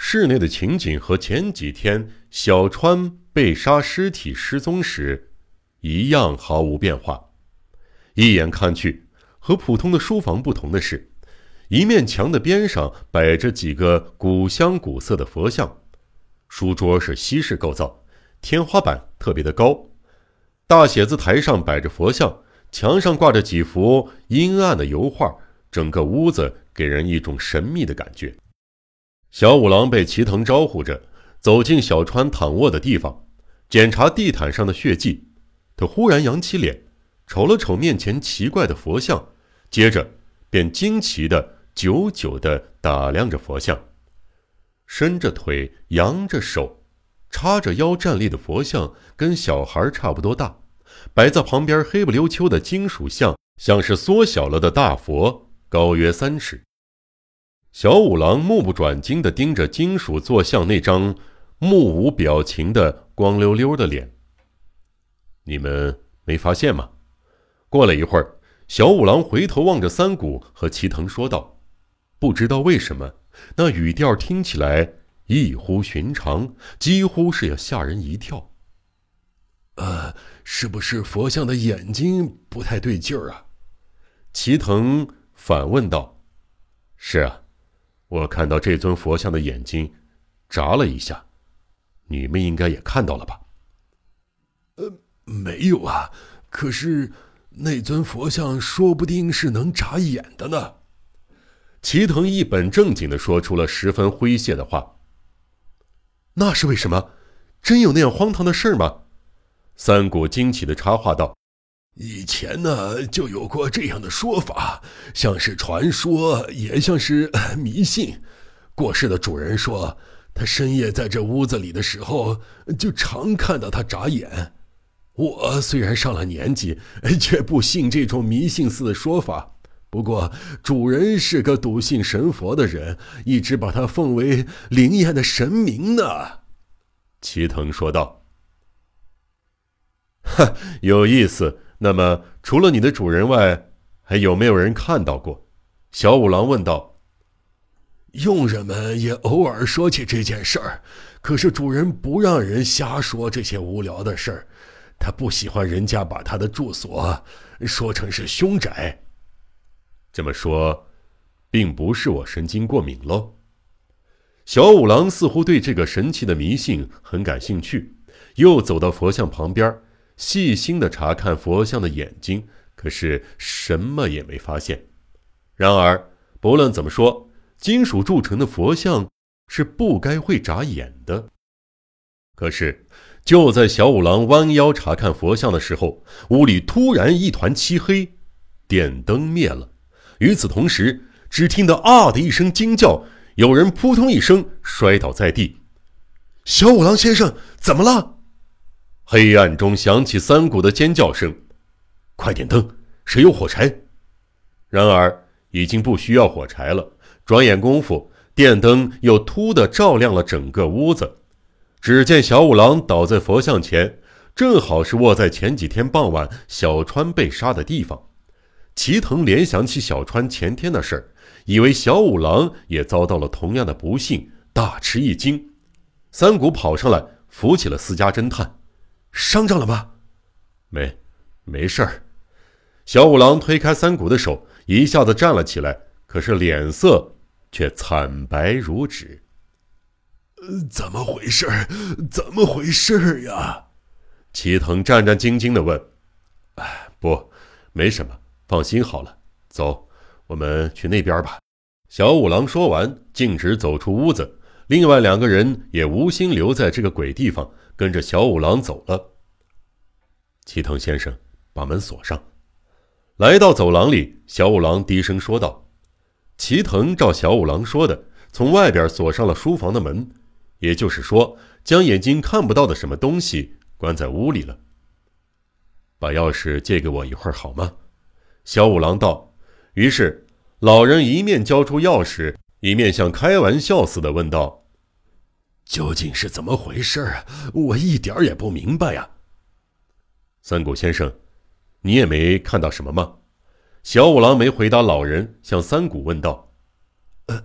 室内的情景和前几天小川被杀尸体失踪时一样毫无变化。一眼看去，和普通的书房不同的是，一面墙的边上摆着几个古香古色的佛像，书桌是西式构造，天花板特别的高，大写字台上摆着佛像，墙上挂着几幅阴暗的油画，整个屋子给人一种神秘的感觉。小五郎被齐藤招呼着走进小川躺卧的地方，检查地毯上的血迹。他忽然扬起脸，瞅了瞅面前奇怪的佛像，接着便惊奇的、久久的打量着佛像。伸着腿、扬着手、叉着腰站立的佛像，跟小孩差不多大；摆在旁边黑不溜秋的金属像，像是缩小了的大佛，高约三尺。小五郎目不转睛地盯着金属坐像那张目无表情的光溜溜的脸。你们没发现吗？过了一会儿，小五郎回头望着三谷和齐藤说道：“不知道为什么，那语调听起来异乎寻常，几乎是要吓人一跳。”呃，是不是佛像的眼睛不太对劲儿啊？齐藤反问道：“是啊。”我看到这尊佛像的眼睛眨了一下，你们应该也看到了吧？呃，没有啊。可是那尊佛像说不定是能眨眼的呢。齐藤一本正经的说出了十分诙谐的话。那是为什么？真有那样荒唐的事吗？三谷惊奇的插话道。以前呢，就有过这样的说法，像是传说，也像是迷信。过世的主人说，他深夜在这屋子里的时候，就常看到他眨眼。我虽然上了年纪，却不信这种迷信似的说法。不过，主人是个笃信神佛的人，一直把他奉为灵验的神明呢。齐藤说道：“哈，有意思。”那么，除了你的主人外，还有没有人看到过？小五郎问道。佣人们也偶尔说起这件事儿，可是主人不让人瞎说这些无聊的事儿，他不喜欢人家把他的住所说成是凶宅。这么说，并不是我神经过敏喽。小五郎似乎对这个神奇的迷信很感兴趣，又走到佛像旁边。细心的查看佛像的眼睛，可是什么也没发现。然而，不论怎么说，金属铸成的佛像是不该会眨眼的。可是，就在小五郎弯腰查看佛像的时候，屋里突然一团漆黑，电灯灭了。与此同时，只听得“啊”的一声惊叫，有人扑通一声摔倒在地。小五郎先生，怎么了？黑暗中响起三谷的尖叫声：“快点灯，谁有火柴？”然而已经不需要火柴了。转眼功夫，电灯又突的照亮了整个屋子。只见小五郎倒在佛像前，正好是卧在前几天傍晚小川被杀的地方。齐藤联想起小川前天的事儿，以为小五郎也遭到了同样的不幸，大吃一惊。三谷跑上来扶起了私家侦探。伤着了吗？没，没事儿。小五郎推开三谷的手，一下子站了起来，可是脸色却惨白如纸。怎么回事？怎么回事呀？齐藤战战兢兢地问。哎，不，没什么，放心好了。走，我们去那边吧。小五郎说完，径直走出屋子。另外两个人也无心留在这个鬼地方。跟着小五郎走了。齐藤先生，把门锁上。来到走廊里，小五郎低声说道：“齐藤照小五郎说的，从外边锁上了书房的门，也就是说，将眼睛看不到的什么东西关在屋里了。把钥匙借给我一会儿好吗？”小五郎道。于是，老人一面交出钥匙，一面像开玩笑似的问道。究竟是怎么回事啊？我一点也不明白呀。三谷先生，你也没看到什么吗？小五郎没回答老人，向三谷问道：“呃，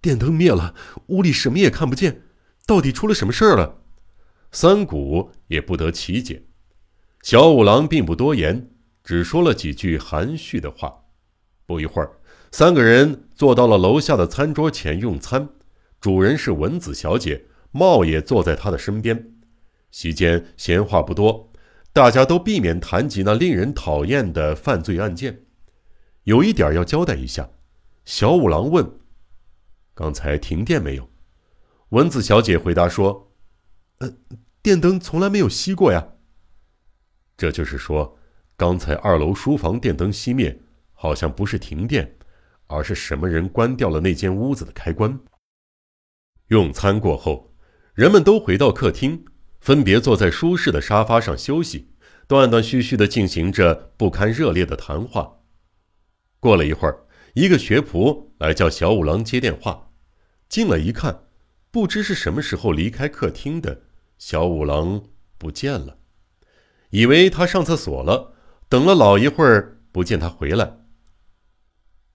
电灯灭了，屋里什么也看不见，到底出了什么事儿了？三谷也不得其解。小五郎并不多言，只说了几句含蓄的话。不一会儿，三个人坐到了楼下的餐桌前用餐。主人是文子小姐，茂也坐在他的身边。席间闲话不多，大家都避免谈及那令人讨厌的犯罪案件。有一点要交代一下，小五郎问：“刚才停电没有？”文子小姐回答说：“呃，电灯从来没有熄过呀。”这就是说，刚才二楼书房电灯熄灭，好像不是停电，而是什么人关掉了那间屋子的开关。用餐过后，人们都回到客厅，分别坐在舒适的沙发上休息，断断续续地进行着不堪热烈的谈话。过了一会儿，一个学仆来叫小五郎接电话，进来一看，不知是什么时候离开客厅的小五郎不见了。以为他上厕所了，等了老一会儿，不见他回来。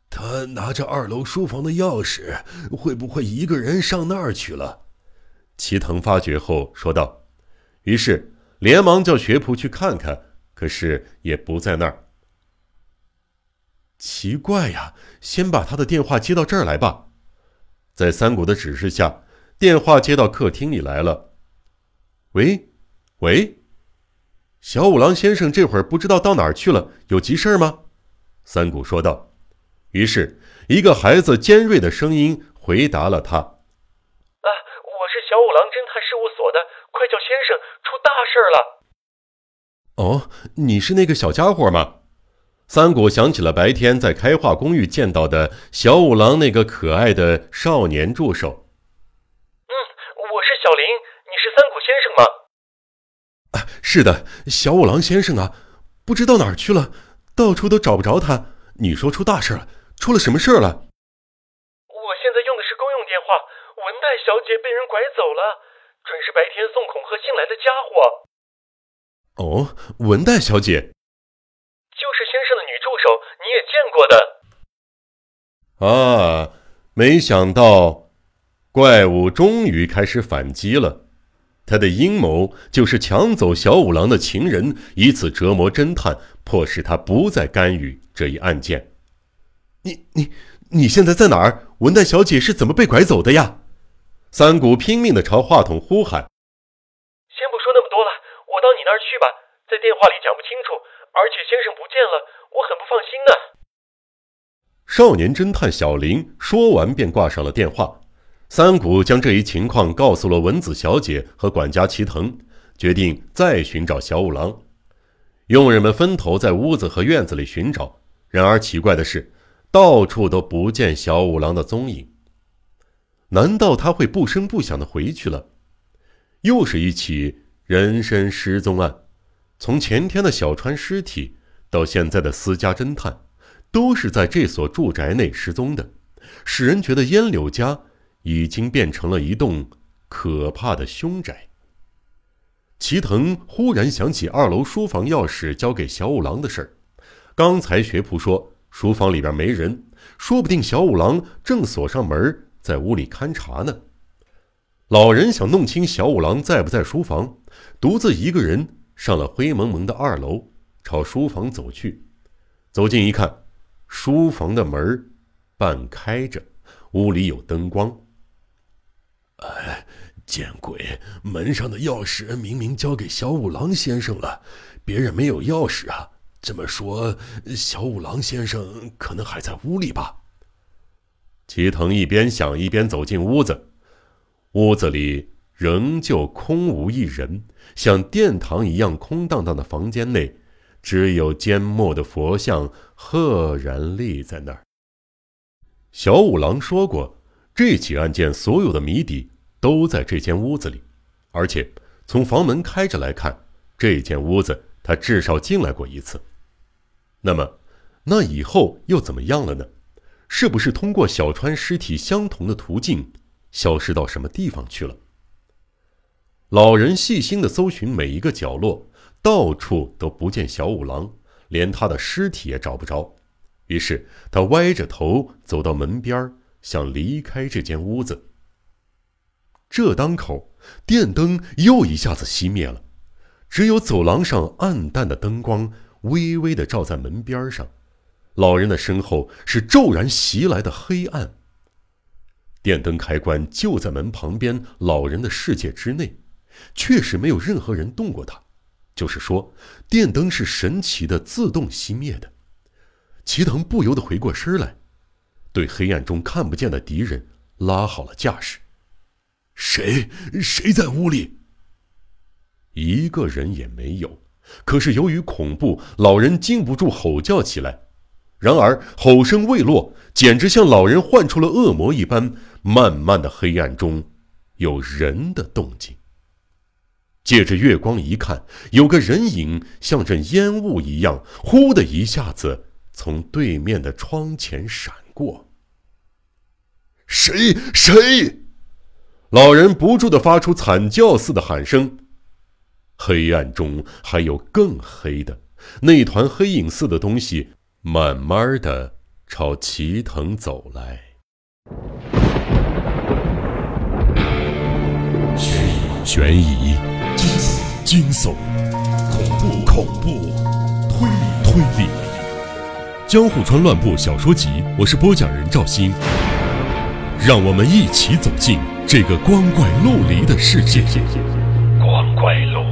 他拿着二楼书房的钥匙，会不会一个人上那儿去了？齐藤发觉后说道。于是连忙叫学仆去看看，可是也不在那儿。奇怪呀，先把他的电话接到这儿来吧。在三谷的指示下，电话接到客厅里来了。喂，喂。小五郎先生这会儿不知道到哪儿去了，有急事吗？三谷说道。于是，一个孩子尖锐的声音回答了他：“，五郎侦探事务所的，快叫先生，出大事了！”哦，你是那个小家伙吗？三谷想起了白天在开化公寓见到的小五郎那个可爱的少年助手。嗯，我是小林，你是三谷先生吗？啊是的，小五郎先生啊，不知道哪儿去了，到处都找不着他。你说出大事了，出了什么事儿了？我现在用的是公用电话，文代小姐被人拐走了，准是白天送恐吓信来的家伙。哦，文代小姐，就是先生的女助手，你也见过的。啊，没想到，怪物终于开始反击了。他的阴谋就是抢走小五郎的情人，以此折磨侦探，迫使他不再干预这一案件。你你你现在在哪儿？文代小姐是怎么被拐走的呀？三谷拼命的朝话筒呼喊：“先不说那么多了，我到你那儿去吧。在电话里讲不清楚，而且先生不见了，我很不放心呢。”少年侦探小林说完便挂上了电话。三谷将这一情况告诉了文子小姐和管家齐藤，决定再寻找小五郎。佣人们分头在屋子和院子里寻找，然而奇怪的是，到处都不见小五郎的踪影。难道他会不声不响的回去了？又是一起人身失踪案，从前天的小川尸体到现在的私家侦探，都是在这所住宅内失踪的，使人觉得烟柳家。已经变成了一栋可怕的凶宅。齐藤忽然想起二楼书房钥匙交给小五郎的事儿，刚才学仆说书房里边没人，说不定小五郎正锁上门在屋里勘察呢。老人想弄清小五郎在不在书房，独自一个人上了灰蒙蒙的二楼，朝书房走去。走近一看，书房的门半开着，屋里有灯光。哎，见鬼！门上的钥匙明明交给小五郎先生了，别人没有钥匙啊。这么说，小五郎先生可能还在屋里吧？齐藤一边想一边走进屋子，屋子里仍旧空无一人，像殿堂一样空荡荡的房间内，只有缄默的佛像赫然立在那儿。小五郎说过，这起案件所有的谜底。都在这间屋子里，而且从房门开着来看，这间屋子他至少进来过一次。那么，那以后又怎么样了呢？是不是通过小川尸体相同的途径，消失到什么地方去了？老人细心的搜寻每一个角落，到处都不见小五郎，连他的尸体也找不着。于是他歪着头走到门边，想离开这间屋子。这当口，电灯又一下子熄灭了，只有走廊上暗淡的灯光微微的照在门边上。老人的身后是骤然袭来的黑暗。电灯开关就在门旁边，老人的世界之内，确实没有任何人动过它。就是说，电灯是神奇的自动熄灭的。齐藤不由得回过身来，对黑暗中看不见的敌人拉好了架势。谁？谁在屋里？一个人也没有。可是由于恐怖，老人禁不住吼叫起来。然而吼声未落，简直像老人唤出了恶魔一般。漫漫的黑暗中，有人的动静。借着月光一看，有个人影像阵烟雾一样，呼的一下子从对面的窗前闪过。谁？谁？老人不住的发出惨叫似的喊声。黑暗中还有更黑的，那团黑影似的东西，慢慢的朝齐藤走来。悬疑。惊悚、恐怖、恐怖、推理、推理，《江户川乱步小说集》，我是播讲人赵鑫，让我们一起走进这个光怪陆离的世界。光怪陆。